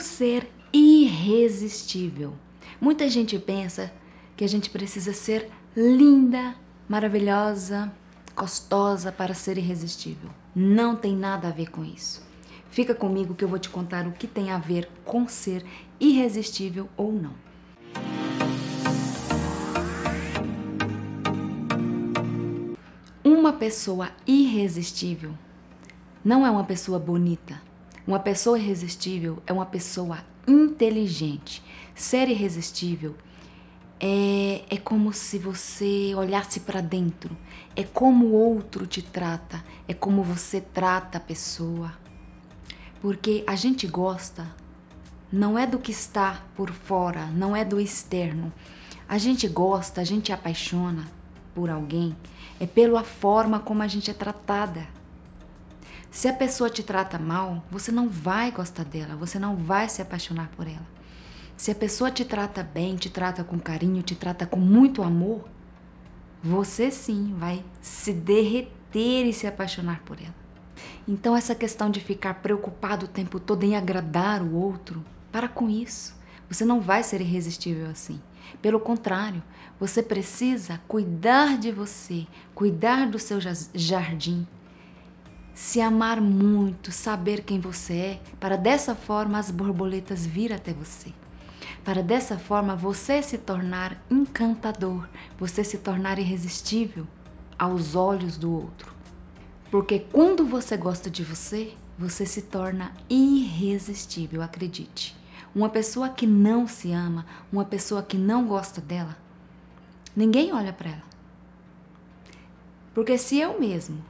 Ser irresistível? Muita gente pensa que a gente precisa ser linda, maravilhosa, gostosa para ser irresistível. Não tem nada a ver com isso. Fica comigo que eu vou te contar o que tem a ver com ser irresistível ou não. Uma pessoa irresistível não é uma pessoa bonita. Uma pessoa irresistível é uma pessoa inteligente. Ser irresistível é, é como se você olhasse para dentro. É como o outro te trata. É como você trata a pessoa. Porque a gente gosta não é do que está por fora, não é do externo. A gente gosta, a gente apaixona por alguém é pela forma como a gente é tratada. Se a pessoa te trata mal, você não vai gostar dela, você não vai se apaixonar por ela. Se a pessoa te trata bem, te trata com carinho, te trata com muito amor, você sim vai se derreter e se apaixonar por ela. Então, essa questão de ficar preocupado o tempo todo em agradar o outro, para com isso. Você não vai ser irresistível assim. Pelo contrário, você precisa cuidar de você, cuidar do seu jardim, se amar muito, saber quem você é, para dessa forma as borboletas vir até você. Para dessa forma você se tornar encantador, você se tornar irresistível aos olhos do outro. Porque quando você gosta de você, você se torna irresistível, acredite. Uma pessoa que não se ama, uma pessoa que não gosta dela, ninguém olha para ela. Porque se eu mesmo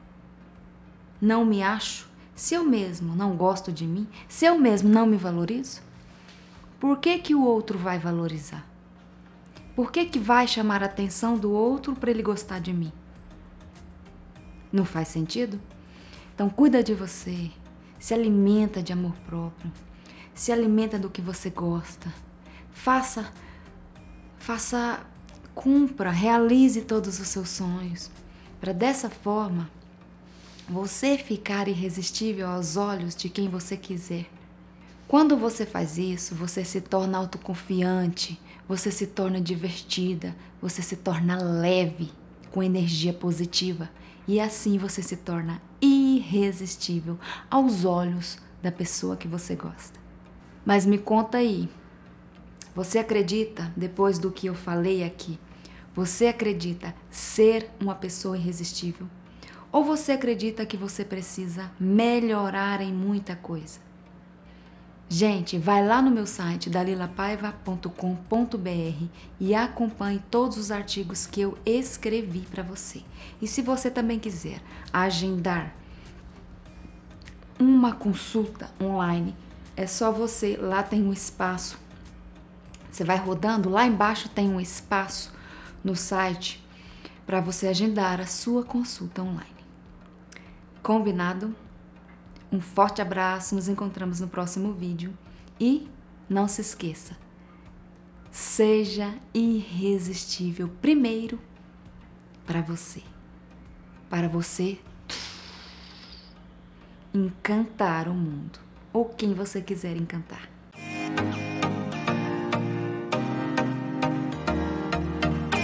não me acho, se eu mesmo não gosto de mim, se eu mesmo não me valorizo, por que que o outro vai valorizar? Por que que vai chamar a atenção do outro para ele gostar de mim? Não faz sentido? Então cuida de você, se alimenta de amor próprio, se alimenta do que você gosta. Faça faça cumpra, realize todos os seus sonhos, para dessa forma você ficar irresistível aos olhos de quem você quiser. Quando você faz isso, você se torna autoconfiante, você se torna divertida, você se torna leve, com energia positiva e assim você se torna irresistível aos olhos da pessoa que você gosta. Mas me conta aí, você acredita, depois do que eu falei aqui, você acredita ser uma pessoa irresistível? Ou você acredita que você precisa melhorar em muita coisa? Gente, vai lá no meu site dalilapaiva.com.br e acompanhe todos os artigos que eu escrevi para você. E se você também quiser agendar uma consulta online, é só você, lá tem um espaço. Você vai rodando, lá embaixo tem um espaço no site para você agendar a sua consulta online. Combinado? Um forte abraço, nos encontramos no próximo vídeo e não se esqueça, seja irresistível primeiro para você, para você encantar o mundo ou quem você quiser encantar.